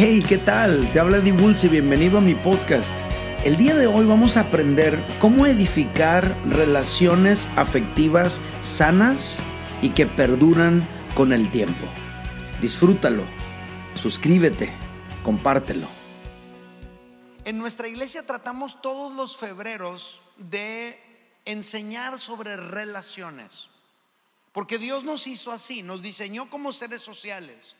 Hey, ¿qué tal? Te habla Dibulce y bienvenido a mi podcast. El día de hoy vamos a aprender cómo edificar relaciones afectivas sanas y que perduran con el tiempo. Disfrútalo, suscríbete, compártelo. En nuestra iglesia tratamos todos los febreros de enseñar sobre relaciones. Porque Dios nos hizo así, nos diseñó como seres sociales.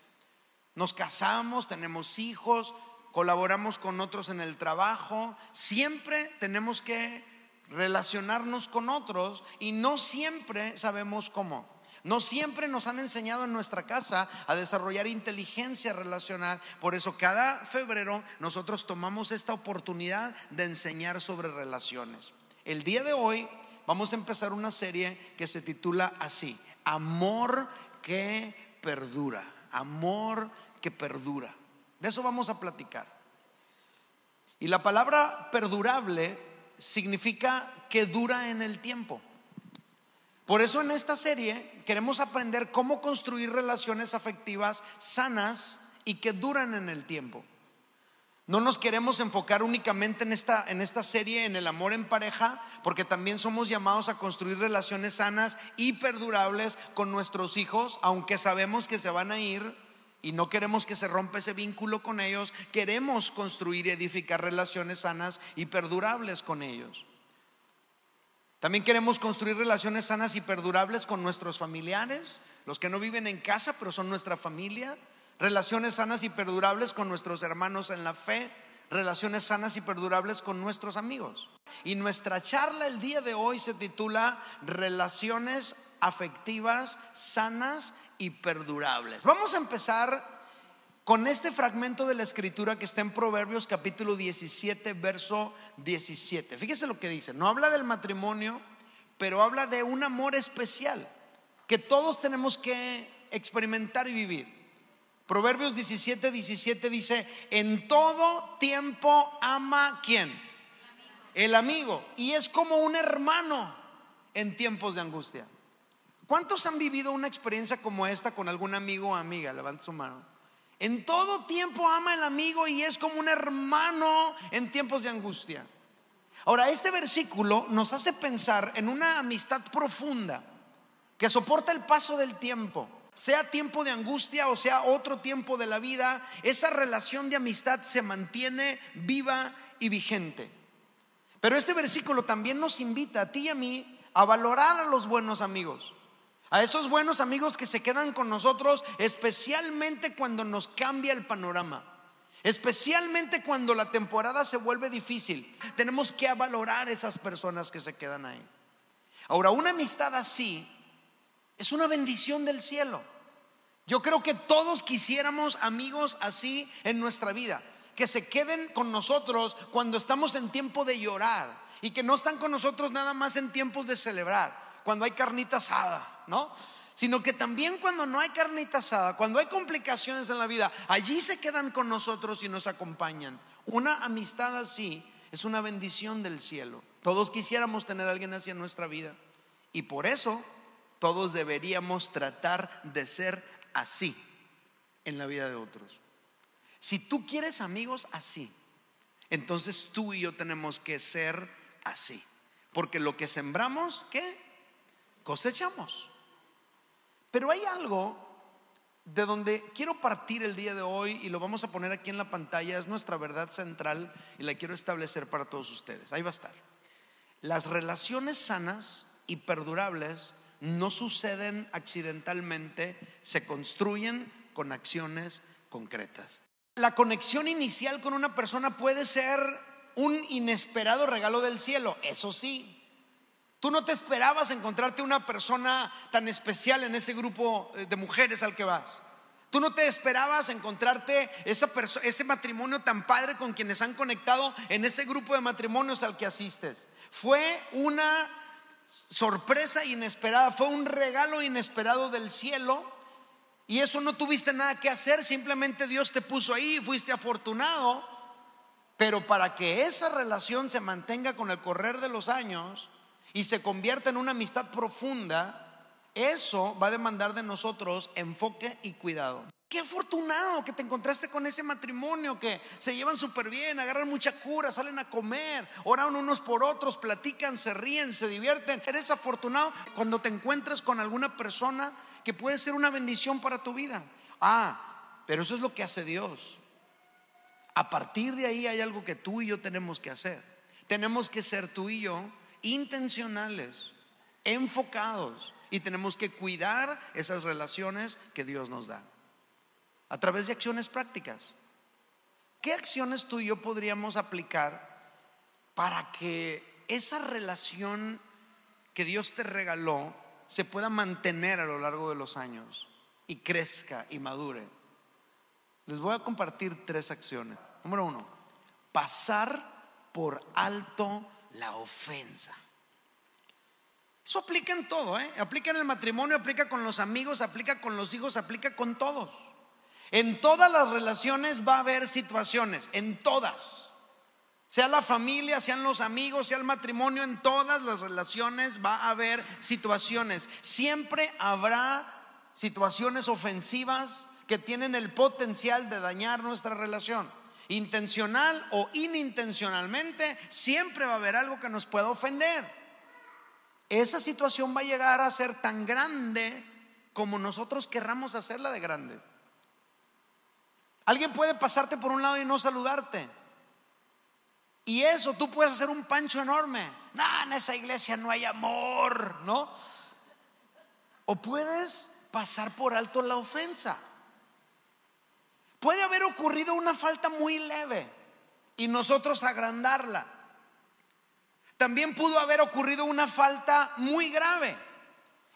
Nos casamos, tenemos hijos, colaboramos con otros en el trabajo. Siempre tenemos que relacionarnos con otros y no siempre sabemos cómo. No siempre nos han enseñado en nuestra casa a desarrollar inteligencia relacional. Por eso cada febrero nosotros tomamos esta oportunidad de enseñar sobre relaciones. El día de hoy vamos a empezar una serie que se titula así, Amor que perdura. Amor que perdura. De eso vamos a platicar. Y la palabra perdurable significa que dura en el tiempo. Por eso en esta serie queremos aprender cómo construir relaciones afectivas sanas y que duran en el tiempo. No nos queremos enfocar únicamente en esta, en esta serie, en el amor en pareja, porque también somos llamados a construir relaciones sanas y perdurables con nuestros hijos, aunque sabemos que se van a ir y no queremos que se rompa ese vínculo con ellos, queremos construir y edificar relaciones sanas y perdurables con ellos. También queremos construir relaciones sanas y perdurables con nuestros familiares, los que no viven en casa, pero son nuestra familia, relaciones sanas y perdurables con nuestros hermanos en la fe, relaciones sanas y perdurables con nuestros amigos. Y nuestra charla el día de hoy se titula Relaciones afectivas sanas y perdurables. Vamos a empezar con este fragmento de la escritura que está en Proverbios capítulo 17, verso 17. Fíjese lo que dice. No habla del matrimonio, pero habla de un amor especial que todos tenemos que experimentar y vivir. Proverbios 17, 17 dice, en todo tiempo ama quién? El amigo. Y es como un hermano en tiempos de angustia. ¿Cuántos han vivido una experiencia como esta con algún amigo o amiga? Levanta su mano. En todo tiempo ama el amigo y es como un hermano en tiempos de angustia. Ahora, este versículo nos hace pensar en una amistad profunda que soporta el paso del tiempo. Sea tiempo de angustia o sea otro tiempo de la vida, esa relación de amistad se mantiene viva y vigente. Pero este versículo también nos invita a ti y a mí a valorar a los buenos amigos. A esos buenos amigos que se quedan con nosotros, especialmente cuando nos cambia el panorama. Especialmente cuando la temporada se vuelve difícil. Tenemos que valorar esas personas que se quedan ahí. Ahora, una amistad así es una bendición del cielo. Yo creo que todos quisiéramos amigos así en nuestra vida. Que se queden con nosotros cuando estamos en tiempo de llorar. Y que no están con nosotros nada más en tiempos de celebrar cuando hay carnita asada, ¿no? Sino que también cuando no hay carnita asada, cuando hay complicaciones en la vida, allí se quedan con nosotros y nos acompañan. Una amistad así es una bendición del cielo. Todos quisiéramos tener a alguien así en nuestra vida. Y por eso todos deberíamos tratar de ser así en la vida de otros. Si tú quieres amigos así, entonces tú y yo tenemos que ser así. Porque lo que sembramos, ¿qué? cosechamos. Pero hay algo de donde quiero partir el día de hoy y lo vamos a poner aquí en la pantalla, es nuestra verdad central y la quiero establecer para todos ustedes. Ahí va a estar. Las relaciones sanas y perdurables no suceden accidentalmente, se construyen con acciones concretas. La conexión inicial con una persona puede ser un inesperado regalo del cielo, eso sí, Tú no te esperabas encontrarte una persona tan especial en ese grupo de mujeres al que vas. Tú no te esperabas encontrarte esa ese matrimonio tan padre con quienes han conectado en ese grupo de matrimonios al que asistes. Fue una sorpresa inesperada, fue un regalo inesperado del cielo. Y eso no tuviste nada que hacer, simplemente Dios te puso ahí, fuiste afortunado. Pero para que esa relación se mantenga con el correr de los años, y se convierta en una amistad profunda, eso va a demandar de nosotros enfoque y cuidado. Qué afortunado que te encontraste con ese matrimonio que se llevan súper bien, agarran mucha cura, salen a comer, oran unos por otros, platican, se ríen, se divierten. Eres afortunado cuando te encuentras con alguna persona que puede ser una bendición para tu vida. Ah, pero eso es lo que hace Dios. A partir de ahí hay algo que tú y yo tenemos que hacer. Tenemos que ser tú y yo intencionales, enfocados y tenemos que cuidar esas relaciones que Dios nos da a través de acciones prácticas. ¿Qué acciones tú y yo podríamos aplicar para que esa relación que Dios te regaló se pueda mantener a lo largo de los años y crezca y madure? Les voy a compartir tres acciones. Número uno, pasar por alto la ofensa. Eso aplica en todo, ¿eh? aplica en el matrimonio, aplica con los amigos, aplica con los hijos, aplica con todos. En todas las relaciones va a haber situaciones, en todas. Sea la familia, sean los amigos, sea el matrimonio, en todas las relaciones va a haber situaciones. Siempre habrá situaciones ofensivas que tienen el potencial de dañar nuestra relación. Intencional o inintencionalmente, siempre va a haber algo que nos pueda ofender. Esa situación va a llegar a ser tan grande como nosotros querramos hacerla de grande. Alguien puede pasarte por un lado y no saludarte. Y eso, tú puedes hacer un pancho enorme. No, en esa iglesia no hay amor, ¿no? O puedes pasar por alto la ofensa. Puede haber ocurrido una falta muy leve y nosotros agrandarla. También pudo haber ocurrido una falta muy grave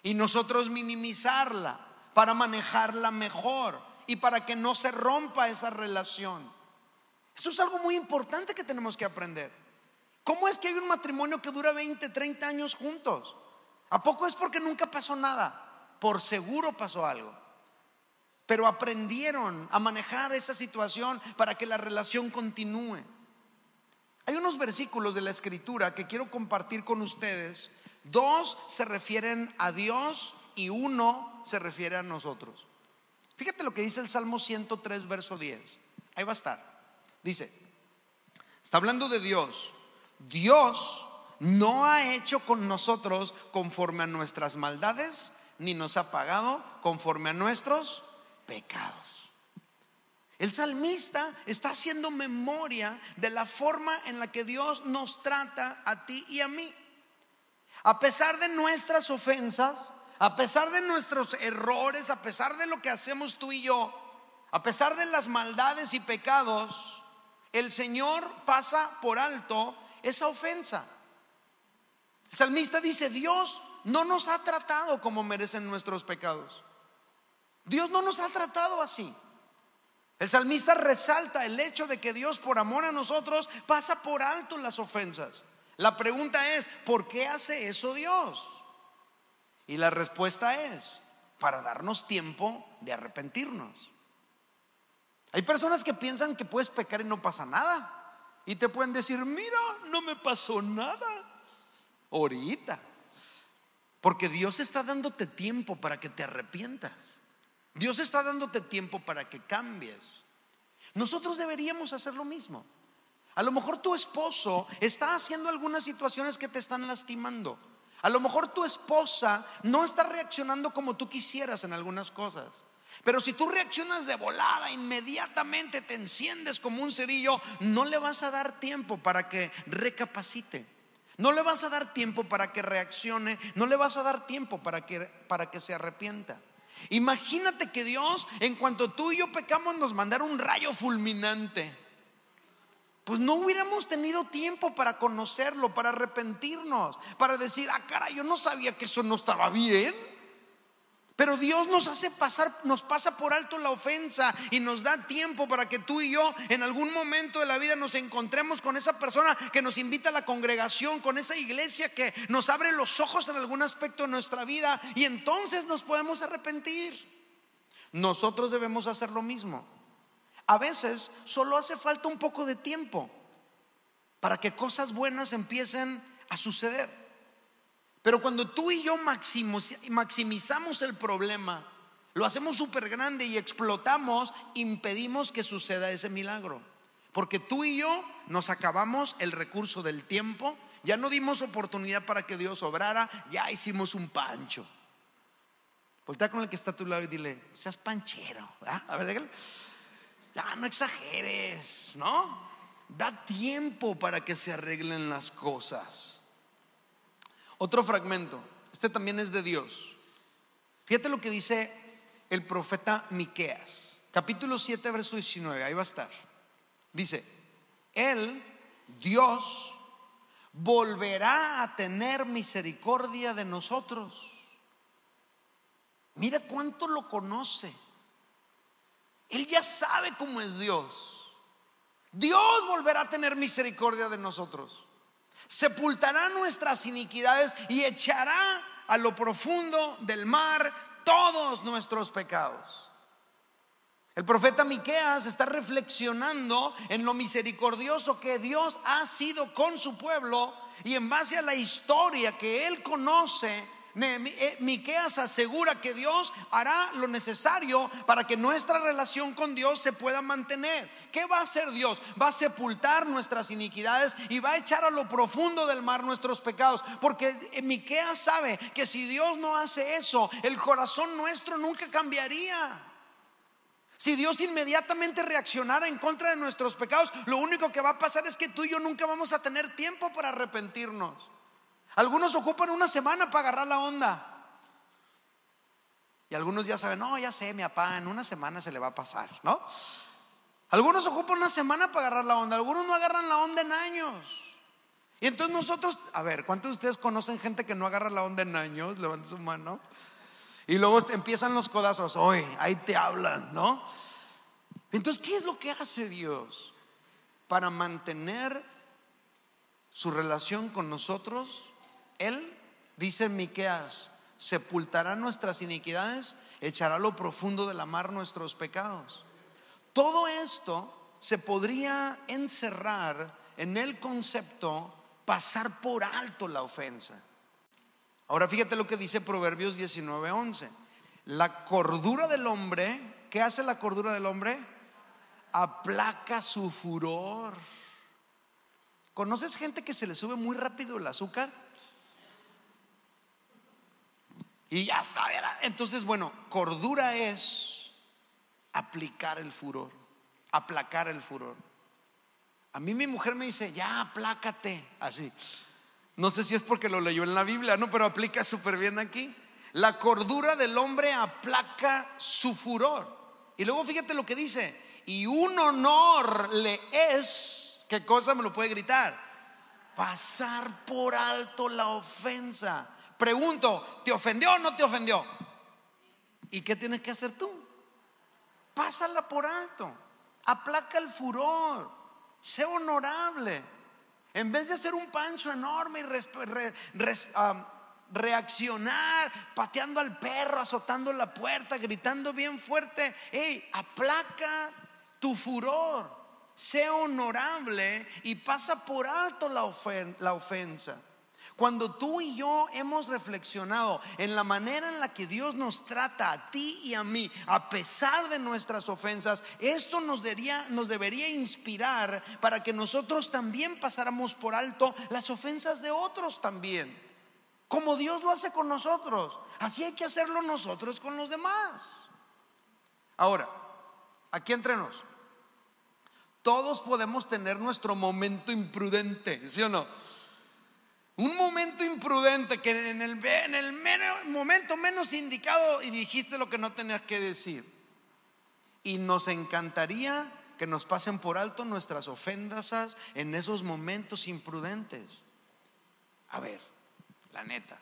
y nosotros minimizarla para manejarla mejor y para que no se rompa esa relación. Eso es algo muy importante que tenemos que aprender. ¿Cómo es que hay un matrimonio que dura 20, 30 años juntos? ¿A poco es porque nunca pasó nada? Por seguro pasó algo. Pero aprendieron a manejar esa situación para que la relación continúe. Hay unos versículos de la escritura que quiero compartir con ustedes. Dos se refieren a Dios y uno se refiere a nosotros. Fíjate lo que dice el Salmo 103, verso 10. Ahí va a estar. Dice, está hablando de Dios. Dios no ha hecho con nosotros conforme a nuestras maldades, ni nos ha pagado conforme a nuestros pecados. El salmista está haciendo memoria de la forma en la que Dios nos trata a ti y a mí. A pesar de nuestras ofensas, a pesar de nuestros errores, a pesar de lo que hacemos tú y yo, a pesar de las maldades y pecados, el Señor pasa por alto esa ofensa. El salmista dice, Dios no nos ha tratado como merecen nuestros pecados. Dios no nos ha tratado así. El salmista resalta el hecho de que Dios por amor a nosotros pasa por alto las ofensas. La pregunta es, ¿por qué hace eso Dios? Y la respuesta es para darnos tiempo de arrepentirnos. Hay personas que piensan que puedes pecar y no pasa nada. Y te pueden decir, mira, no me pasó nada. Ahorita. Porque Dios está dándote tiempo para que te arrepientas. Dios está dándote tiempo para que cambies. Nosotros deberíamos hacer lo mismo. A lo mejor tu esposo está haciendo algunas situaciones que te están lastimando. A lo mejor tu esposa no está reaccionando como tú quisieras en algunas cosas. Pero si tú reaccionas de volada, inmediatamente te enciendes como un cerillo, no le vas a dar tiempo para que recapacite. No le vas a dar tiempo para que reaccione, no le vas a dar tiempo para que, para que se arrepienta. Imagínate que Dios, en cuanto tú y yo pecamos, nos mandara un rayo fulminante pues no hubiéramos tenido tiempo para conocerlo, para arrepentirnos, para decir, ah, cara, yo no sabía que eso no estaba bien. Pero Dios nos hace pasar, nos pasa por alto la ofensa y nos da tiempo para que tú y yo en algún momento de la vida nos encontremos con esa persona que nos invita a la congregación, con esa iglesia que nos abre los ojos en algún aspecto de nuestra vida y entonces nos podemos arrepentir. Nosotros debemos hacer lo mismo. A veces solo hace falta un poco de tiempo para que cosas buenas empiecen a suceder. Pero cuando tú y yo maximizamos el problema, lo hacemos súper grande y explotamos, impedimos que suceda ese milagro. Porque tú y yo nos acabamos el recurso del tiempo, ya no dimos oportunidad para que Dios obrara, ya hicimos un pancho. Voltea con el que está a tu lado y dile, seas panchero. A ver, déjale. Ya no exageres, ¿no? Da tiempo para que se arreglen las cosas. Otro fragmento, este también es de Dios. Fíjate lo que dice el profeta Miqueas, capítulo 7, verso 19, ahí va a estar. Dice, Él, Dios, volverá a tener misericordia de nosotros. Mira cuánto lo conoce. Él ya sabe cómo es Dios. Dios volverá a tener misericordia de nosotros. Sepultará nuestras iniquidades y echará a lo profundo del mar todos nuestros pecados. El profeta Miqueas está reflexionando en lo misericordioso que Dios ha sido con su pueblo y en base a la historia que él conoce, Miqueas asegura que Dios hará lo necesario para que nuestra relación con Dios se pueda mantener. ¿Qué va a hacer Dios? Va a sepultar nuestras iniquidades y va a echar a lo profundo del mar nuestros pecados, porque eh, Miqueas sabe que si Dios no hace eso, el corazón nuestro nunca cambiaría. Si Dios inmediatamente reaccionara en contra de nuestros pecados, lo único que va a pasar es que tú y yo nunca vamos a tener tiempo para arrepentirnos. Algunos ocupan una semana para agarrar la onda. Y algunos ya saben, no, ya sé, mi papá, en una semana se le va a pasar, ¿no? Algunos ocupan una semana para agarrar la onda, algunos no agarran la onda en años. Y entonces nosotros, a ver, ¿cuántos de ustedes conocen gente que no agarra la onda en años? Levanten su mano. Y luego empiezan los codazos, hoy, ahí te hablan, ¿no? Entonces, ¿qué es lo que hace Dios para mantener su relación con nosotros? Él, dice Miqueas, sepultará nuestras iniquidades, echará lo profundo de la mar nuestros pecados. Todo esto se podría encerrar en el concepto pasar por alto la ofensa. Ahora fíjate lo que dice Proverbios 19:11. La cordura del hombre, ¿qué hace la cordura del hombre? Aplaca su furor. ¿Conoces gente que se le sube muy rápido el azúcar? Y ya está. Entonces, bueno, cordura es aplicar el furor, aplacar el furor. A mí mi mujer me dice, ya aplácate, así. No sé si es porque lo leyó en la Biblia, no, pero aplica súper bien aquí. La cordura del hombre aplaca su furor. Y luego fíjate lo que dice. Y un honor le es, ¿qué cosa me lo puede gritar? Pasar por alto la ofensa. Pregunto, ¿te ofendió o no te ofendió? ¿Y qué tienes que hacer tú? Pásala por alto. Aplaca el furor. Sé honorable. En vez de hacer un pancho enorme y reaccionar, pateando al perro, azotando la puerta, gritando bien fuerte, hey, aplaca tu furor, sé honorable y pasa por alto la, la ofensa. Cuando tú y yo hemos reflexionado en la manera en la que Dios nos trata a ti y a mí, a pesar de nuestras ofensas, esto nos debería, nos debería inspirar para que nosotros también pasáramos por alto las ofensas de otros también. Como Dios lo hace con nosotros. Así hay que hacerlo nosotros con los demás. Ahora, aquí entrenos. Todos podemos tener nuestro momento imprudente, ¿sí o no? Un momento imprudente que en el, en el momento menos indicado y dijiste lo que no tenías que decir. Y nos encantaría que nos pasen por alto nuestras ofensas en esos momentos imprudentes. A ver, la neta.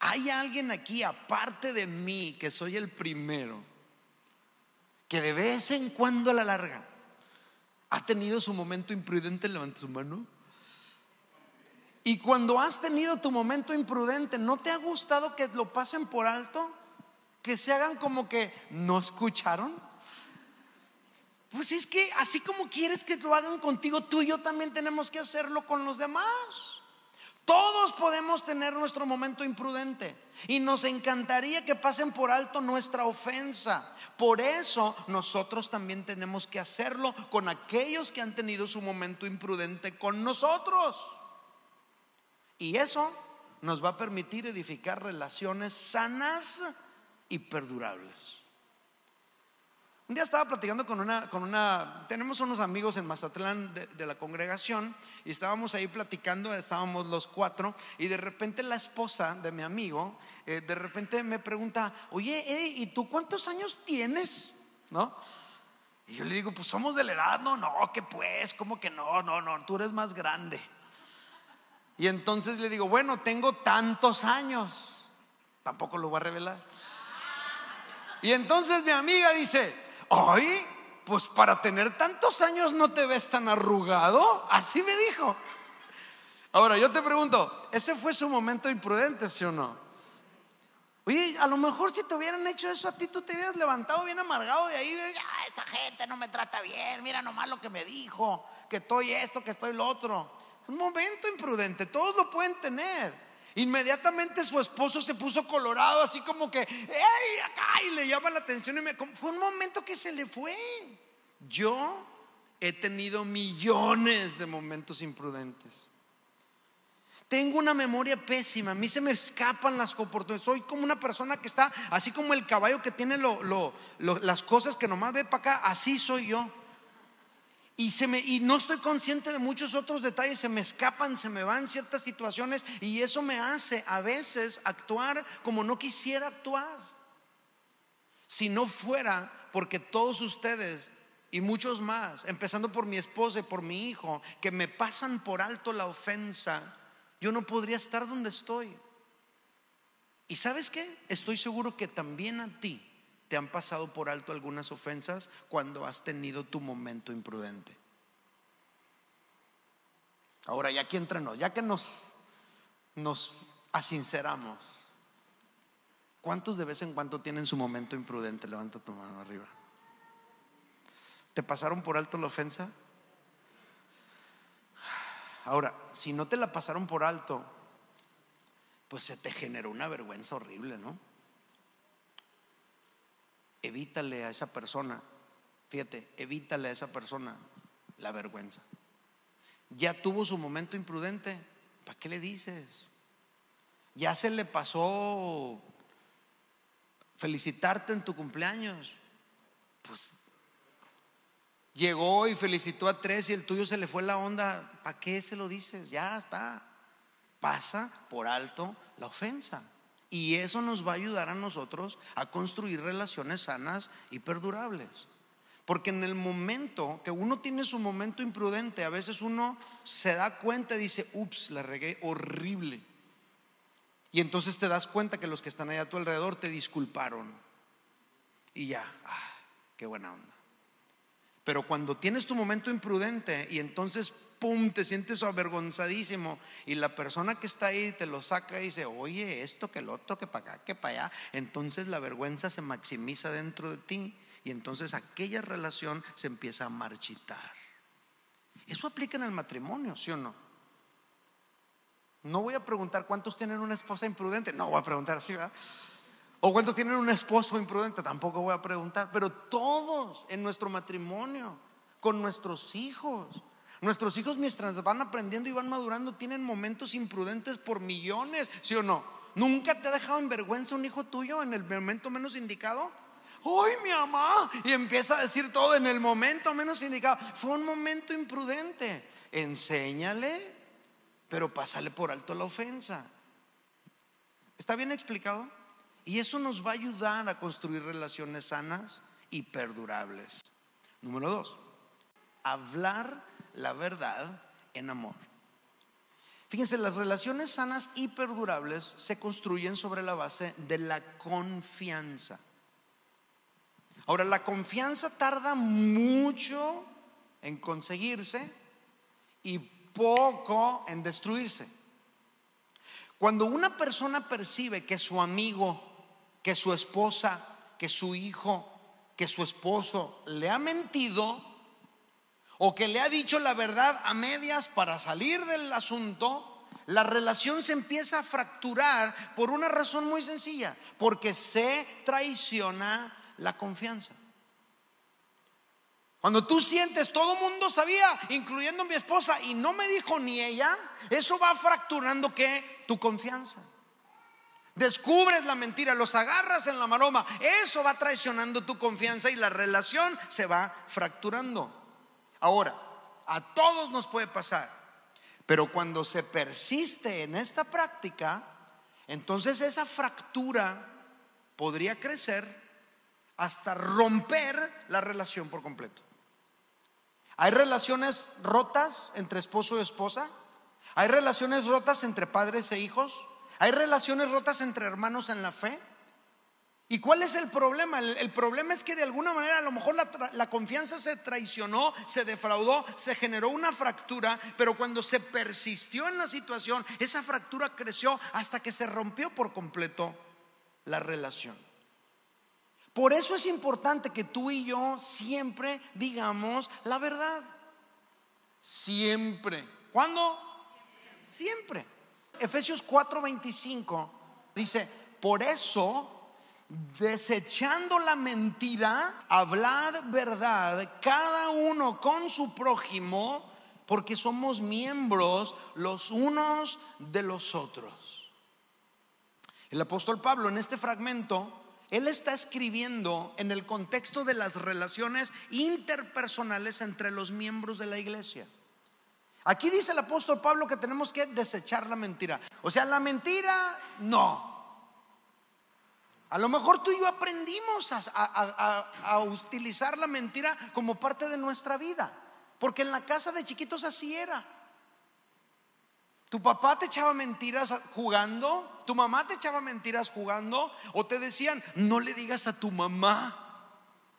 ¿Hay alguien aquí aparte de mí que soy el primero que de vez en cuando a la larga ha tenido su momento imprudente? Levanta su mano. Y cuando has tenido tu momento imprudente, ¿no te ha gustado que lo pasen por alto? Que se hagan como que no escucharon. Pues es que así como quieres que lo hagan contigo, tú y yo también tenemos que hacerlo con los demás. Todos podemos tener nuestro momento imprudente y nos encantaría que pasen por alto nuestra ofensa. Por eso nosotros también tenemos que hacerlo con aquellos que han tenido su momento imprudente con nosotros. Y eso nos va a permitir edificar relaciones sanas y perdurables. Un día estaba platicando con una, con una, tenemos unos amigos en Mazatlán de, la congregación y estábamos ahí platicando, estábamos los cuatro y de repente la esposa de mi amigo, eh, de repente me pregunta, oye, ¿y tú cuántos años tienes? ¿No? Y yo le digo, pues somos de la edad, no, no, que pues, como que no, no, no, tú eres más grande. Y entonces le digo, bueno, tengo tantos años, tampoco lo voy a revelar. Y entonces mi amiga dice, ay, pues para tener tantos años no te ves tan arrugado. Así me dijo. Ahora, yo te pregunto, ¿ese fue su momento imprudente, sí o no? Oye, a lo mejor si te hubieran hecho eso a ti, tú te hubieras levantado bien amargado de ahí. Ya, esta gente no me trata bien, mira nomás lo que me dijo, que estoy esto, que estoy lo otro. Un momento imprudente, todos lo pueden tener. Inmediatamente su esposo se puso colorado, así como que, ¡Ey! Acá, y le llama la atención. Y me, fue un momento que se le fue. Yo he tenido millones de momentos imprudentes. Tengo una memoria pésima, a mí se me escapan las oportunidades. Soy como una persona que está, así como el caballo que tiene las cosas que nomás ve para acá, así soy yo. Y, no estoy consciente de muchos otros detalles, se me escapan, se me van ciertas situaciones y eso me hace a veces actuar como no quisiera actuar. Si no fuera porque todos ustedes y muchos más, empezando por mi esposa y por mi hijo, que me pasan por alto la ofensa, yo no podría estar donde estoy. ¿Y sabes qué? Estoy seguro que también a ti ¿Te han pasado por alto algunas ofensas cuando has tenido tu momento imprudente? Ahora, ya aquí entrenos, ya que nos, nos asinceramos, ¿cuántos de vez en cuando tienen su momento imprudente? Levanta tu mano arriba. ¿Te pasaron por alto la ofensa? Ahora, si no te la pasaron por alto, pues se te generó una vergüenza horrible, ¿no? Evítale a esa persona, fíjate, evítale a esa persona la vergüenza. Ya tuvo su momento imprudente, ¿para qué le dices? Ya se le pasó felicitarte en tu cumpleaños. Pues llegó y felicitó a tres y el tuyo se le fue la onda. ¿Para qué se lo dices? Ya está. Pasa por alto la ofensa. Y eso nos va a ayudar a nosotros a construir relaciones sanas y perdurables. Porque en el momento que uno tiene su momento imprudente, a veces uno se da cuenta y dice, ups, la regué horrible. Y entonces te das cuenta que los que están ahí a tu alrededor te disculparon. Y ya, ah, qué buena onda. Pero cuando tienes tu momento imprudente y entonces, ¡pum!, te sientes avergonzadísimo y la persona que está ahí te lo saca y dice, oye, esto, que el otro, que para acá, que para allá, entonces la vergüenza se maximiza dentro de ti y entonces aquella relación se empieza a marchitar. Eso aplica en el matrimonio, ¿sí o no? No voy a preguntar cuántos tienen una esposa imprudente, no voy a preguntar así, ¿verdad? ¿O cuántos tienen un esposo imprudente? Tampoco voy a preguntar. Pero todos en nuestro matrimonio, con nuestros hijos. Nuestros hijos mientras van aprendiendo y van madurando tienen momentos imprudentes por millones, ¿sí o no? ¿Nunca te ha dejado en vergüenza un hijo tuyo en el momento menos indicado? ¡Ay, mi mamá! Y empieza a decir todo en el momento menos indicado. Fue un momento imprudente. Enséñale, pero pásale por alto la ofensa. ¿Está bien explicado? Y eso nos va a ayudar a construir relaciones sanas y perdurables. Número dos, hablar la verdad en amor. Fíjense, las relaciones sanas y perdurables se construyen sobre la base de la confianza. Ahora, la confianza tarda mucho en conseguirse y poco en destruirse. Cuando una persona percibe que su amigo que su esposa, que su hijo, que su esposo le ha mentido o que le ha dicho la verdad a medias para salir del asunto, la relación se empieza a fracturar por una razón muy sencilla, porque se traiciona la confianza. Cuando tú sientes, todo mundo sabía, incluyendo mi esposa, y no me dijo ni ella, eso va fracturando que tu confianza. Descubres la mentira, los agarras en la maroma, eso va traicionando tu confianza y la relación se va fracturando. Ahora, a todos nos puede pasar. Pero cuando se persiste en esta práctica, entonces esa fractura podría crecer hasta romper la relación por completo. Hay relaciones rotas entre esposo y esposa. Hay relaciones rotas entre padres e hijos. Hay relaciones rotas entre hermanos en la fe. ¿Y cuál es el problema? El, problema es que de alguna manera a lo mejor la, la, confianza se traicionó, se defraudó, se generó una fractura, pero cuando se persistió en la situación, esa fractura creció hasta que se rompió por completo la relación. Por eso es importante que tú y yo siempre digamos la verdad. Siempre. ¿Cuándo? Siempre. Efesios 4:25 dice, por eso desechando la mentira, hablad verdad, cada uno con su prójimo, porque somos miembros los unos de los otros. El apóstol Pablo en este fragmento, él está escribiendo en el contexto de las relaciones interpersonales entre los miembros de la iglesia. Aquí dice el apóstol Pablo que tenemos que desechar la mentira. O sea, la mentira no, a lo mejor tú y yo aprendimos a, utilizar la mentira como parte de nuestra vida, porque en la casa de chiquitos así era. Tu papá te echaba mentiras jugando, tu mamá te echaba mentiras jugando, o te decían, no le digas a tu mamá,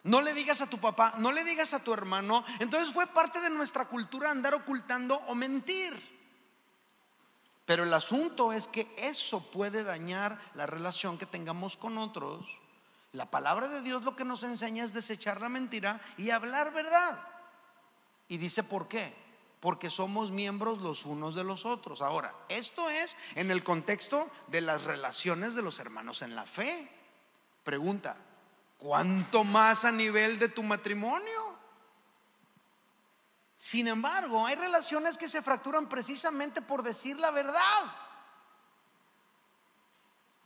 no le digas a tu papá, no le digas a tu hermano. Entonces fue parte de nuestra cultura andar ocultando o mentir. Pero el asunto es que eso puede dañar la relación que tengamos con otros. La palabra de Dios lo que nos enseña es desechar la mentira y hablar verdad. Y dice, ¿por qué? Porque somos miembros los unos de los otros. Ahora, esto es en el contexto de las relaciones de los hermanos en la fe. Pregunta, ¿cuánto más a nivel de tu matrimonio? Sin embargo, hay relaciones que se fracturan precisamente por decir la verdad.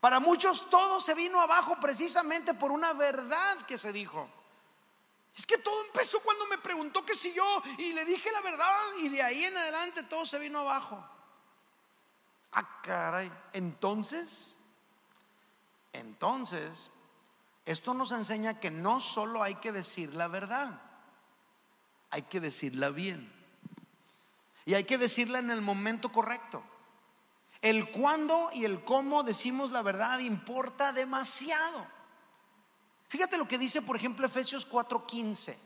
Para muchos todo se vino abajo precisamente por una verdad que se dijo. Es que todo empezó cuando me preguntó que si yo y le dije la verdad y de ahí en adelante todo se vino abajo. Ah, caray. Entonces, entonces, esto nos enseña que no solo hay que decir la verdad hay que decirla bien. Y hay que decirla en el momento correcto. El cuándo y el cómo decimos la verdad importa demasiado. Fíjate lo que dice, por ejemplo, Efesios 4:15.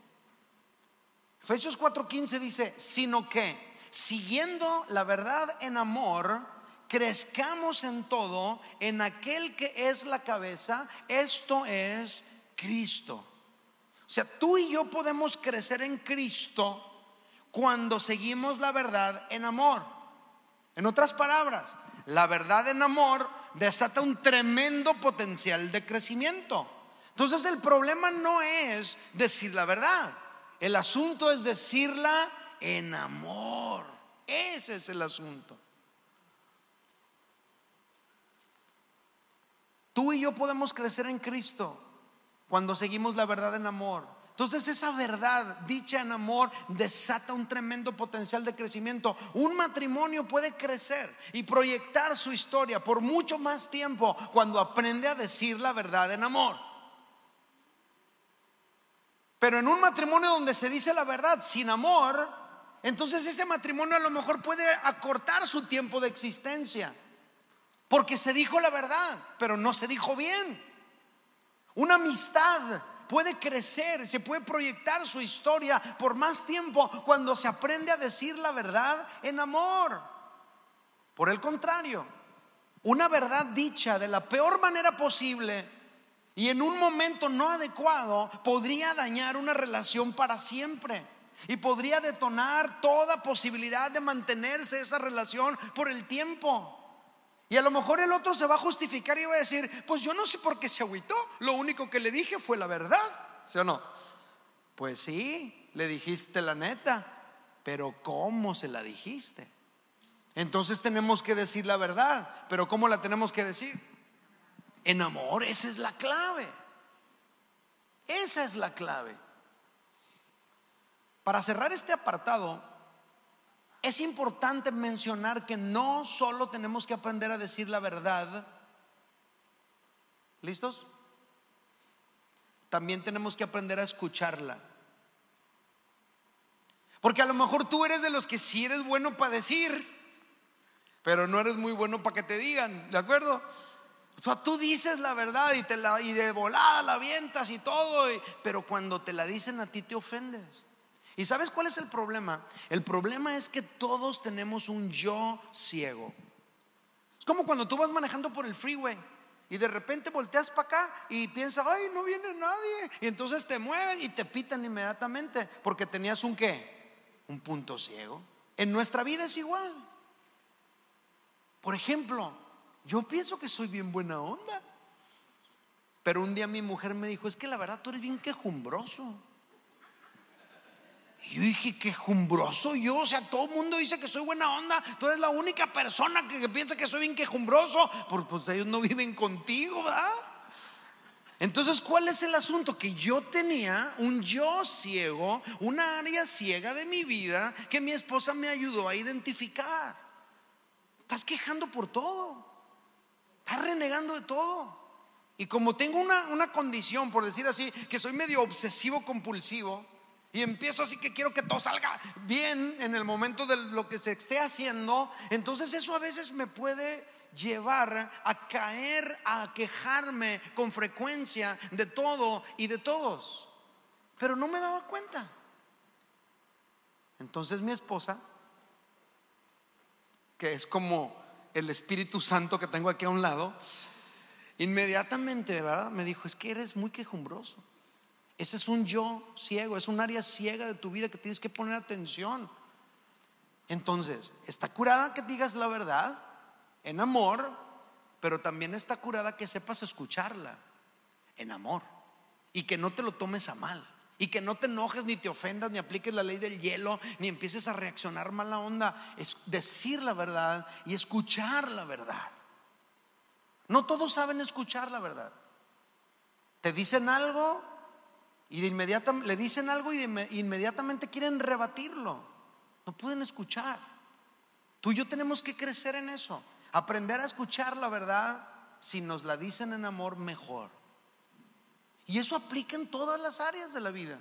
Efesios 4:15 dice, sino que siguiendo la verdad en amor, crezcamos en todo en aquel que es la cabeza, esto es Cristo. O sea, tú y yo podemos crecer en Cristo cuando seguimos la verdad en amor. En otras palabras, la verdad en amor desata un tremendo potencial de crecimiento. Entonces el problema no es decir la verdad, el asunto es decirla en amor. Ese es el asunto. Tú y yo podemos crecer en Cristo cuando seguimos la verdad en amor. Entonces esa verdad dicha en amor desata un tremendo potencial de crecimiento. Un matrimonio puede crecer y proyectar su historia por mucho más tiempo cuando aprende a decir la verdad en amor. Pero en un matrimonio donde se dice la verdad sin amor, entonces ese matrimonio a lo mejor puede acortar su tiempo de existencia. Porque se dijo la verdad, pero no se dijo bien. Una amistad puede crecer, se puede proyectar su historia por más tiempo cuando se aprende a decir la verdad en amor. Por el contrario, una verdad dicha de la peor manera posible y en un momento no adecuado podría dañar una relación para siempre. Y podría detonar toda posibilidad de mantenerse esa relación por el tiempo. Y a lo mejor el otro se va a justificar y va a decir, pues yo no sé por qué se agüitó, lo único que le dije fue la verdad, ¿sí o no? Pues sí, le dijiste la neta, pero ¿cómo se la dijiste? Entonces tenemos que decir la verdad, pero ¿cómo la tenemos que decir? En amor, esa es la clave. Esa es la clave. Para cerrar este apartado, es importante mencionar que no solo tenemos que aprender a decir la verdad, ¿listos? También tenemos que aprender a escucharla. Porque a lo mejor tú eres de los que sí eres bueno para decir, pero no eres muy bueno para que te digan, ¿de acuerdo? O sea, tú dices la verdad y, te la, y de volada la avientas y todo, pero cuando te la dicen a ti te ofendes. ¿Y sabes cuál es el problema? El problema es que todos tenemos un yo ciego. Es como cuando tú vas manejando por el freeway y de repente volteas para acá y piensas, ay, no viene nadie. Y entonces te mueves y te pitan inmediatamente porque tenías un qué? Un punto ciego. En nuestra vida es igual. Por ejemplo, yo pienso que soy bien buena onda. Pero un día mi mujer me dijo, es que la verdad tú eres bien quejumbroso. Y yo dije, quejumbroso yo, o sea, todo el mundo dice que soy buena onda, tú eres la única persona que, piensa que soy bien quejumbroso, porque pues ellos no viven contigo, ¿verdad? Entonces, ¿cuál es el asunto? Que yo tenía un yo ciego, una área ciega de mi vida que mi esposa me ayudó a identificar. Estás quejando por todo. Estás renegando de todo. Y como tengo una, una condición, por decir así, que soy medio obsesivo compulsivo, y empiezo así que quiero que todo salga bien en el momento de lo que se esté haciendo, entonces eso a veces me puede llevar a caer, a quejarme con frecuencia de todo y de todos. Pero no me daba cuenta. Entonces mi esposa, que es como el Espíritu Santo que tengo aquí a un lado, inmediatamente, ¿verdad? Me dijo, es que eres muy quejumbroso. Ese es un yo ciego, es un área ciega de tu vida que tienes que poner atención. Entonces, está curada que digas la verdad en amor, pero también está curada que sepas escucharla en amor y que no te lo tomes a mal. Y que no te enojes, ni te ofendas, ni apliques la ley del hielo, ni empieces a reaccionar mala onda. Es decir la verdad y escuchar la verdad. No todos saben escuchar la verdad. Te dicen algo y de inmediato le dicen algo y inmediatamente quieren rebatirlo. No pueden escuchar. Tú y yo tenemos que crecer en eso. Aprender a escuchar la verdad. Si nos la dicen en amor, mejor. Y eso aplica en todas las áreas de la vida.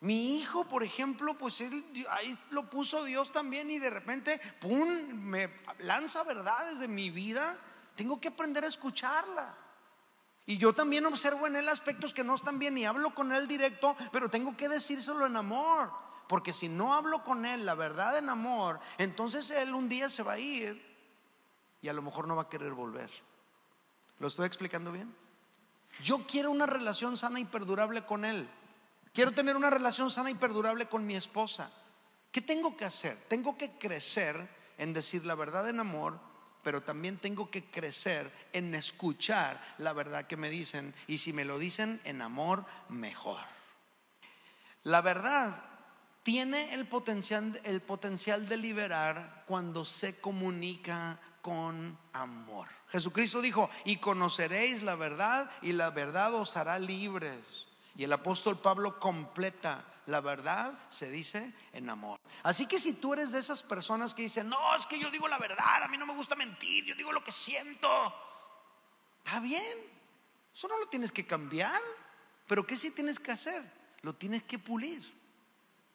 Mi hijo, por ejemplo, pues él, ahí lo puso Dios también y de repente, ¡pum!, me lanza verdades de mi vida. Tengo que aprender a escucharla. Y yo también observo en él aspectos que no están bien y hablo con él directo, pero tengo que decírselo en amor. Porque si no hablo con él la verdad en amor, entonces él un día se va a ir y a lo mejor no va a querer volver. ¿Lo estoy explicando bien? Yo quiero una relación sana y perdurable con Él. Quiero tener una relación sana y perdurable con mi esposa. ¿Qué tengo que hacer? Tengo que crecer en decir la verdad en amor, pero también tengo que crecer en escuchar la verdad que me dicen. Y si me lo dicen en amor, mejor. La verdad tiene el potencial, el potencial de liberar cuando se comunica con amor. Jesucristo dijo, y conoceréis la verdad y la verdad os hará libres. Y el apóstol Pablo completa, la verdad se dice en amor. Así que si tú eres de esas personas que dicen, no, es que yo digo la verdad, a mí no me gusta mentir, yo digo lo que siento, está bien, eso no lo tienes que cambiar, pero ¿qué sí tienes que hacer? Lo tienes que pulir.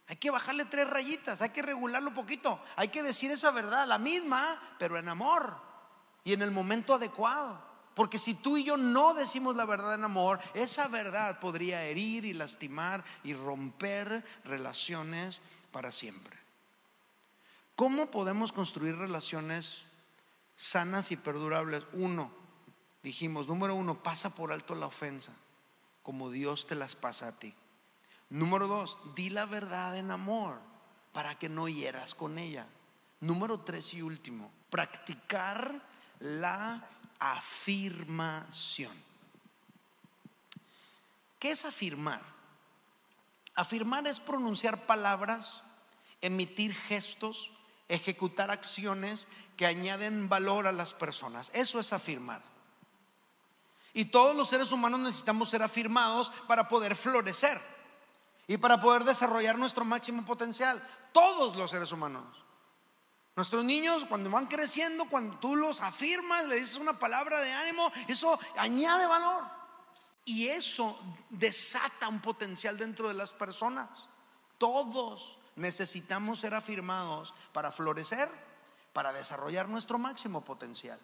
Hay que bajarle tres rayitas, hay que regularlo un poquito, hay que decir esa verdad, la misma, pero en amor y en el momento adecuado. Porque si tú y yo no decimos la verdad en amor, esa verdad podría herir y lastimar y romper relaciones para siempre. ¿Cómo podemos construir relaciones sanas y perdurables? Uno, dijimos, número uno, pasa por alto la ofensa, como Dios te las pasa a ti. Número dos, di la verdad en amor para que no hieras con ella. Número tres y último, practicar la afirmación. ¿Qué es afirmar? Afirmar es pronunciar palabras, emitir gestos, ejecutar acciones que añaden valor a las personas. Eso es afirmar. Y todos los seres humanos necesitamos ser afirmados para poder florecer y para poder desarrollar nuestro máximo potencial. Todos los seres humanos. Nuestros niños cuando van creciendo, cuando tú los afirmas, le dices una palabra de ánimo, eso añade valor. Y eso desata un potencial dentro de las personas. Todos necesitamos ser afirmados para florecer, para desarrollar nuestro máximo potencial.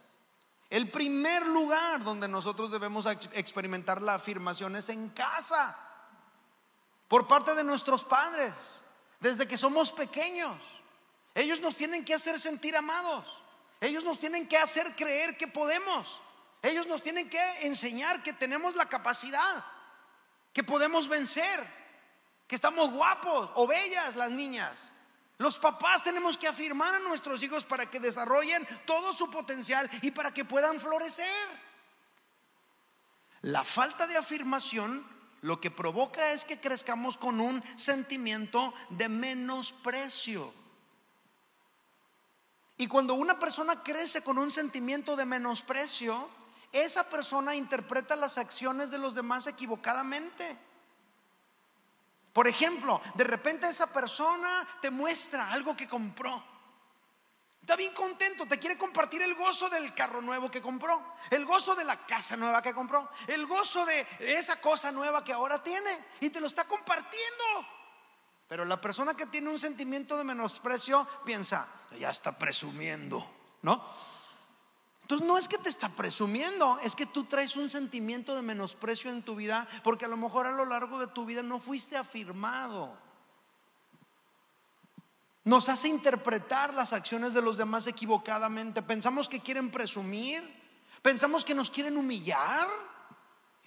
El primer lugar donde nosotros debemos experimentar la afirmación es en casa, por parte de nuestros padres, desde que somos pequeños. Ellos nos tienen que hacer sentir amados, ellos nos tienen que hacer creer que podemos, ellos nos tienen que enseñar que tenemos la capacidad, que podemos vencer, que estamos guapos o bellas las niñas. Los papás tenemos que afirmar a nuestros hijos para que desarrollen todo su potencial y para que puedan florecer. La falta de afirmación lo que provoca es que crezcamos con un sentimiento de menosprecio. Y cuando una persona crece con un sentimiento de menosprecio, esa persona interpreta las acciones de los demás equivocadamente. Por ejemplo, de repente esa persona te muestra algo que compró. Está bien contento, te quiere compartir el gozo del carro nuevo que compró, el gozo de la casa nueva que compró, el gozo de esa cosa nueva que ahora tiene y te lo está compartiendo. Pero la persona que tiene un sentimiento de menosprecio piensa, ya está presumiendo, ¿no? Entonces no es que te está presumiendo, es que tú traes un sentimiento de menosprecio en tu vida porque a lo mejor a lo largo de tu vida no fuiste afirmado. Nos hace interpretar las acciones de los demás equivocadamente. Pensamos que quieren presumir, pensamos que nos quieren humillar.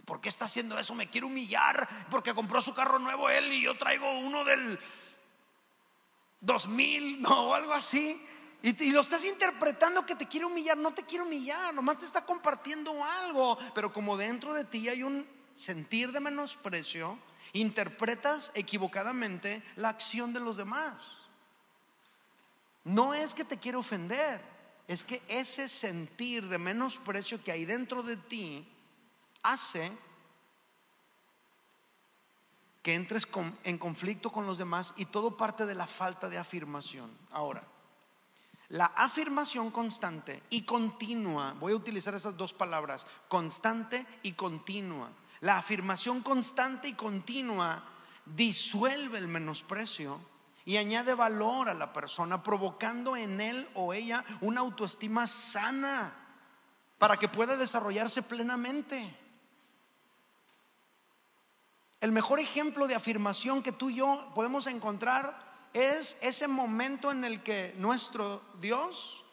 ¿Y por qué está haciendo eso? Me quiere humillar porque compró su carro nuevo él y yo traigo uno del 2000, no, o algo así. Y, lo estás interpretando que te quiere humillar, no te quiere humillar, nomás te está compartiendo algo, pero como dentro de ti hay un sentir de menosprecio, interpretas equivocadamente la acción de los demás. No es que te quiere ofender, es que ese sentir de menosprecio que hay dentro de ti hace que entres en conflicto con los demás y todo parte de la falta de afirmación. Ahora, la afirmación constante y continua, voy a utilizar esas dos palabras, constante y continua. La afirmación constante y continua disuelve el menosprecio y añade valor a la persona, provocando en él o ella una autoestima sana para que pueda desarrollarse plenamente. El mejor ejemplo de afirmación que tú y yo podemos encontrar es ese momento en el que nuestro Dios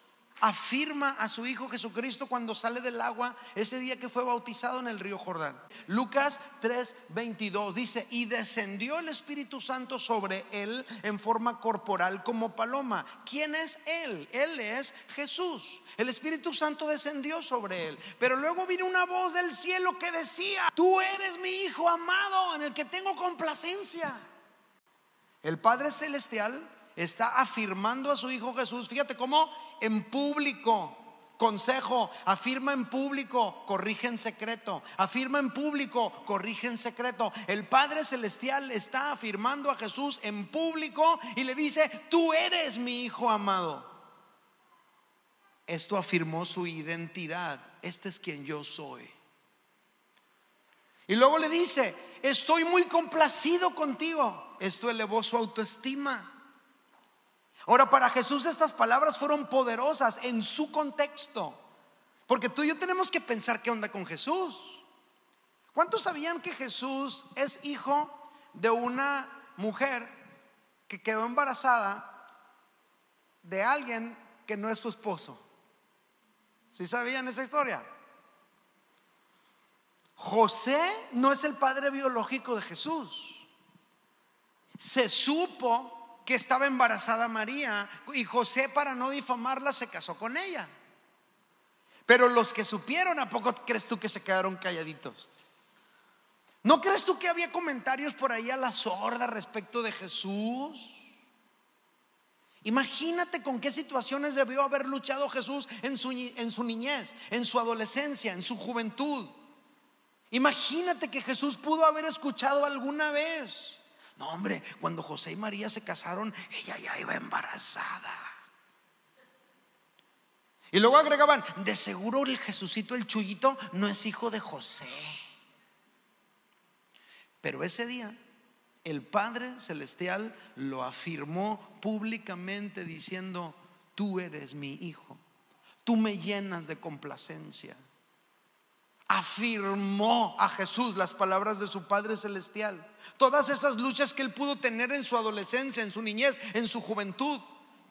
afirma a su Hijo Jesucristo cuando sale del agua ese día que fue bautizado en el río Jordán. Lucas 3:22 dice, y descendió el Espíritu Santo sobre él en forma corporal como paloma. ¿Quién es él? Él es Jesús. El Espíritu Santo descendió sobre él. Pero luego vino una voz del cielo que decía, tú eres mi Hijo amado en el que tengo complacencia. El Padre Celestial está afirmando a su Hijo Jesús, fíjate cómo en público, consejo, afirma en público, corrige en secreto, afirma en público, corrige en secreto. El Padre Celestial está afirmando a Jesús en público y le dice, tú eres mi Hijo amado. Esto afirmó su identidad, este es quien yo soy. Y luego le dice, estoy muy complacido contigo. Esto elevó su autoestima. Ahora, para Jesús estas palabras fueron poderosas en su contexto. Porque tú y yo tenemos que pensar qué onda con Jesús. ¿Cuántos sabían que Jesús es hijo de una mujer que quedó embarazada de alguien que no es su esposo? ¿Sí sabían esa historia? José no es el padre biológico de Jesús. se supo que estaba embarazada María y José para no difamarla se casó con ella. Pero los que supieron, ¿a poco crees tú que se quedaron calladitos? ¿No crees tú que había comentarios por ahí a la sorda respecto de Jesús? Imagínate con qué situaciones debió haber luchado Jesús en su, en su niñez, en su adolescencia, en su juventud. Imagínate que Jesús pudo haber escuchado alguna vez. No, hombre, cuando José y María se casaron, ella ya iba embarazada. Y luego agregaban, de seguro el Jesucito, el chullito, no es hijo de José. Pero ese día el Padre Celestial lo afirmó públicamente diciendo, tú eres mi hijo, tú me llenas de complacencia. Afirmó a Jesús las palabras de su Padre Celestial. Todas esas luchas que él pudo tener en su adolescencia, en su niñez, en su juventud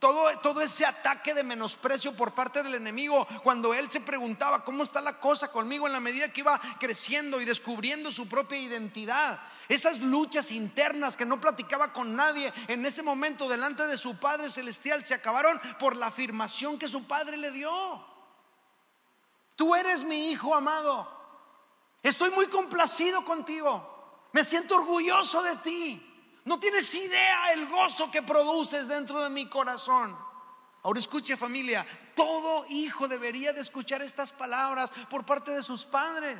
todo, ese ataque de menosprecio por parte del enemigo, cuando él se preguntaba cómo está la cosa conmigo en la medida que iba creciendo y descubriendo su propia identidad. Esas luchas internas que no platicaba con nadie en ese momento delante de su Padre Celestial se acabaron por la afirmación que su Padre le dio. Tú eres mi hijo amado. Estoy muy complacido contigo. Me siento orgulloso de ti. No tienes idea el gozo que produces dentro de mi corazón. Ahora escuche familia, todo hijo debería de escuchar estas palabras por parte de sus padres.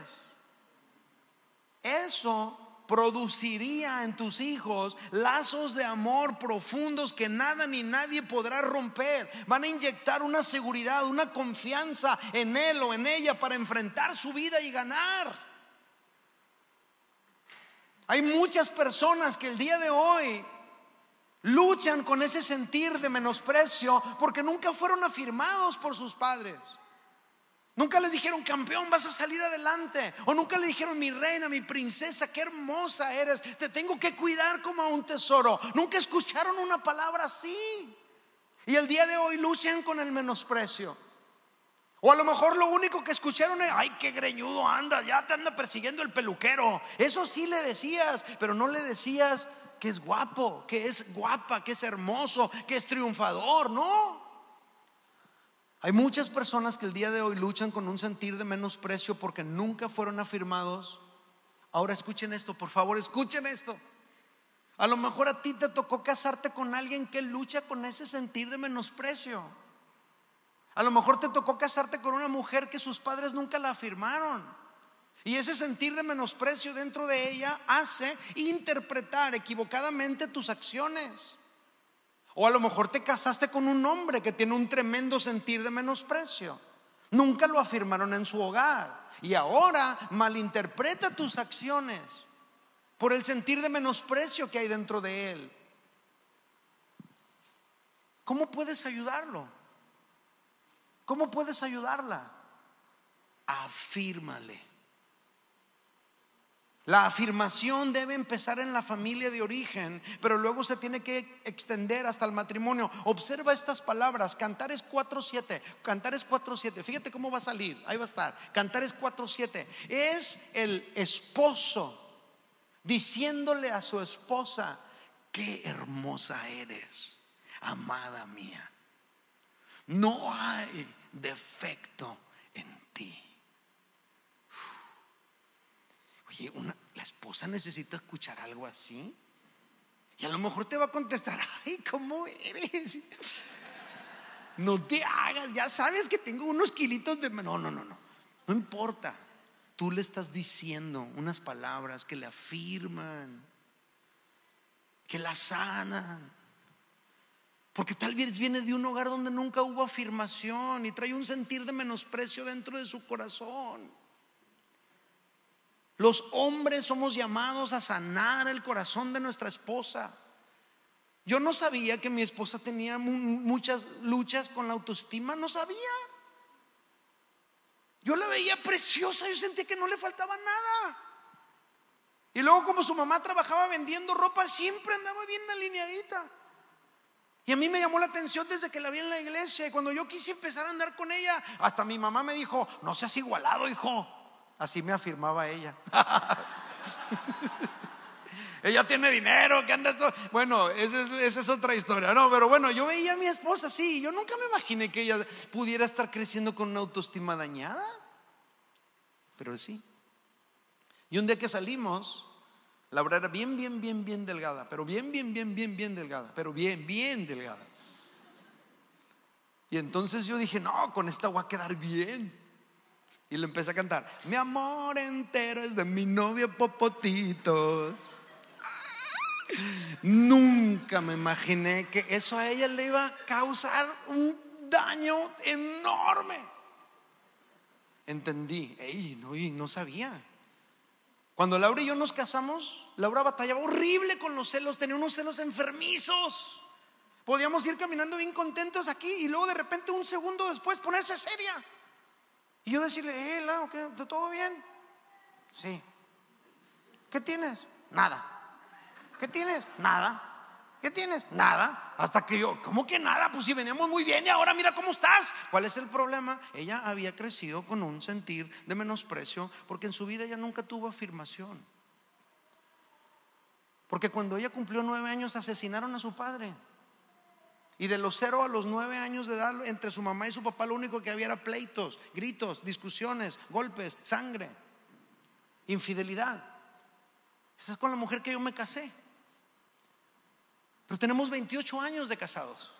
Eso produciría en tus hijos lazos de amor profundos que nada ni nadie podrá romper. Van a inyectar una seguridad, una confianza en él o en ella para enfrentar su vida y ganar. Hay muchas personas que el día de hoy luchan con ese sentir de menosprecio porque nunca fueron afirmados por sus padres. Nunca les dijeron, campeón, vas a salir adelante. O nunca le dijeron, mi reina, mi princesa, qué hermosa eres. Te tengo que cuidar como a un tesoro. Nunca escucharon una palabra así. Y el día de hoy luchan con el menosprecio. O a lo mejor lo único que escucharon es, ay, qué greñudo anda, ya te anda persiguiendo el peluquero. Eso sí le decías, pero no le decías que es guapo, que es guapa, que es hermoso, que es triunfador, no. Hay muchas personas que el día de hoy luchan con un sentir de menosprecio porque nunca fueron afirmados. Ahora escuchen esto, por favor, escuchen esto. A lo mejor a ti te tocó casarte con alguien que lucha con ese sentir de menosprecio. A lo mejor te tocó casarte con una mujer que sus padres nunca la afirmaron. Y ese sentir de menosprecio dentro de ella hace interpretar equivocadamente tus acciones. O a lo mejor te casaste con un hombre que tiene un tremendo sentir de menosprecio. Nunca lo afirmaron en su hogar. Y ahora malinterpreta tus acciones por el sentir de menosprecio que hay dentro de él. ¿Cómo puedes ayudarlo? ¿Cómo puedes ayudarla? Afírmale. La afirmación debe empezar en la familia de origen, pero luego se tiene que extender hasta el matrimonio. Observa estas palabras, Cantares 4.7, Cantares 4.7, fíjate cómo va a salir, ahí va a estar, Cantares 4.7, es el esposo diciéndole a su esposa, qué hermosa eres, amada mía. No hay defecto en ti. Oye, la esposa necesita escuchar algo así. Y a lo mejor te va a contestar, ay, ¿cómo eres? No te hagas, ya sabes que tengo unos kilitos de... No, no, no, no. No importa. Tú le estás diciendo unas palabras que le afirman, que la sanan. Porque tal vez viene de un hogar donde nunca hubo afirmación y trae un sentir de menosprecio dentro de su corazón. Los hombres somos llamados a sanar el corazón de nuestra esposa. Yo no sabía que mi esposa tenía muchas luchas con la autoestima, no sabía. Yo la veía preciosa, yo sentía que no le faltaba nada. Y luego como su mamá trabajaba vendiendo ropa, siempre andaba bien alineadita. Y a mí me llamó la atención desde que la vi en la iglesia. Y cuando yo quise empezar a andar con ella, hasta mi mamá me dijo, no seas igualado, hijo. Así me afirmaba ella. ella tiene dinero, que anda todo. Bueno, esa es, otra historia. No, pero bueno, yo veía a mi esposa así. Yo nunca me imaginé que ella pudiera estar creciendo con una autoestima dañada. Pero sí. Y un día que salimos, Laura era bien, bien, bien, bien delgada. Pero bien, bien, bien, bien, bien delgada. Pero bien, bien delgada. Y entonces yo dije, no, con esta voy a quedar bien. Y le empecé a cantar, mi amor entero es de mi novio Popotitos. Nunca me imaginé que eso a ella le iba a causar un daño enorme. Entendí, ey, no, no sabía. Cuando Laura y yo nos casamos, Laura batallaba horrible con los celos, tenía unos celos enfermizos. Podíamos ir caminando bien contentos aquí y luego de repente un segundo después ponerse seria. Y yo decirle, eh, Lau, ¿todo bien? Sí. ¿Qué tienes? Nada. ¿Qué tienes? Nada. ¿Qué tienes? Nada. Hasta que yo, ¿cómo que nada? Pues si veníamos muy bien y ahora mira cómo estás. ¿Cuál es el problema? Ella había crecido con un sentir de menosprecio porque en su vida ella nunca tuvo afirmación. Porque cuando ella cumplió nueve años asesinaron a su padre. Y de los cero a los nueve años de edad, entre su mamá y su papá, lo único que había era pleitos, gritos, discusiones, golpes, sangre, infidelidad. Esa es con la mujer que yo me casé. Pero tenemos 28 años de casados.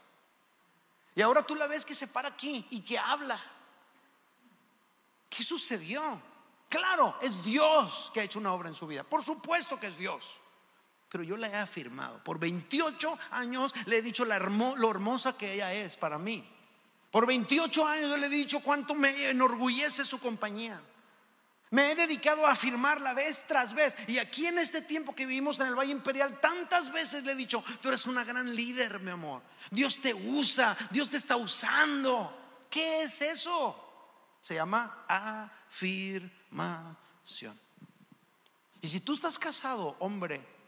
Y ahora tú la ves que se para aquí y que habla. ¿Qué sucedió? Claro, es Dios que ha hecho una obra en su vida. Por supuesto que es Dios pero yo la he afirmado. Por 28 años le he dicho lo hermosa que ella es para mí. Por 28 años yo le he dicho cuánto me enorgullece su compañía. Me he dedicado a afirmarla vez tras vez. Y aquí en este tiempo que vivimos en el Valle Imperial, tantas veces le he dicho, tú eres una gran líder, mi amor. Dios te usa, Dios te está usando. ¿Qué es eso? Se llama afirmación. Y si tú estás casado, hombre,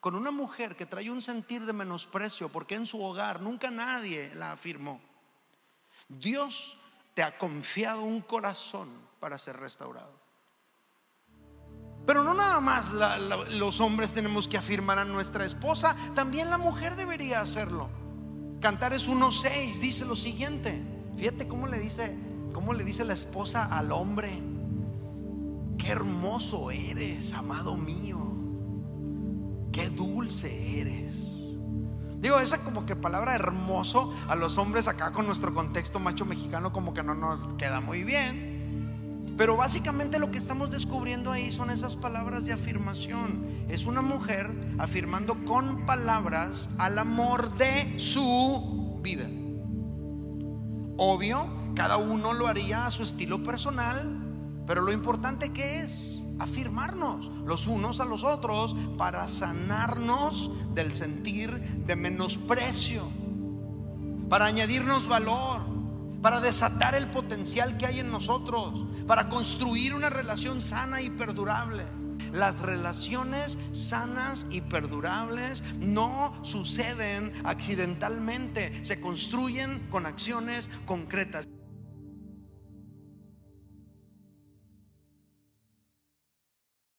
con una mujer que trae un sentir de menosprecio porque en su hogar nunca nadie la afirmó. Dios te ha confiado un corazón para ser restaurado. Pero no nada más los hombres tenemos que afirmar a nuestra esposa, también la mujer debería hacerlo. Cantares 1.6 dice lo siguiente. Fíjate cómo le dice, cómo le dice la esposa al hombre. Qué hermoso eres, amado mío qué dulce eres. Digo, esa como que palabra hermoso a los hombres acá con nuestro contexto macho mexicano como que no nos queda muy bien. Pero básicamente lo que estamos descubriendo ahí son esas palabras de afirmación. Es una mujer afirmando con palabras al amor de su vida. Obvio, cada uno lo haría a su estilo personal, pero lo importante que es afirmarnos los unos a los otros para sanarnos del sentir de menosprecio, para añadirnos valor, para desatar el potencial que hay en nosotros, para construir una relación sana y perdurable. Las relaciones sanas y perdurables no suceden accidentalmente, se construyen con acciones concretas.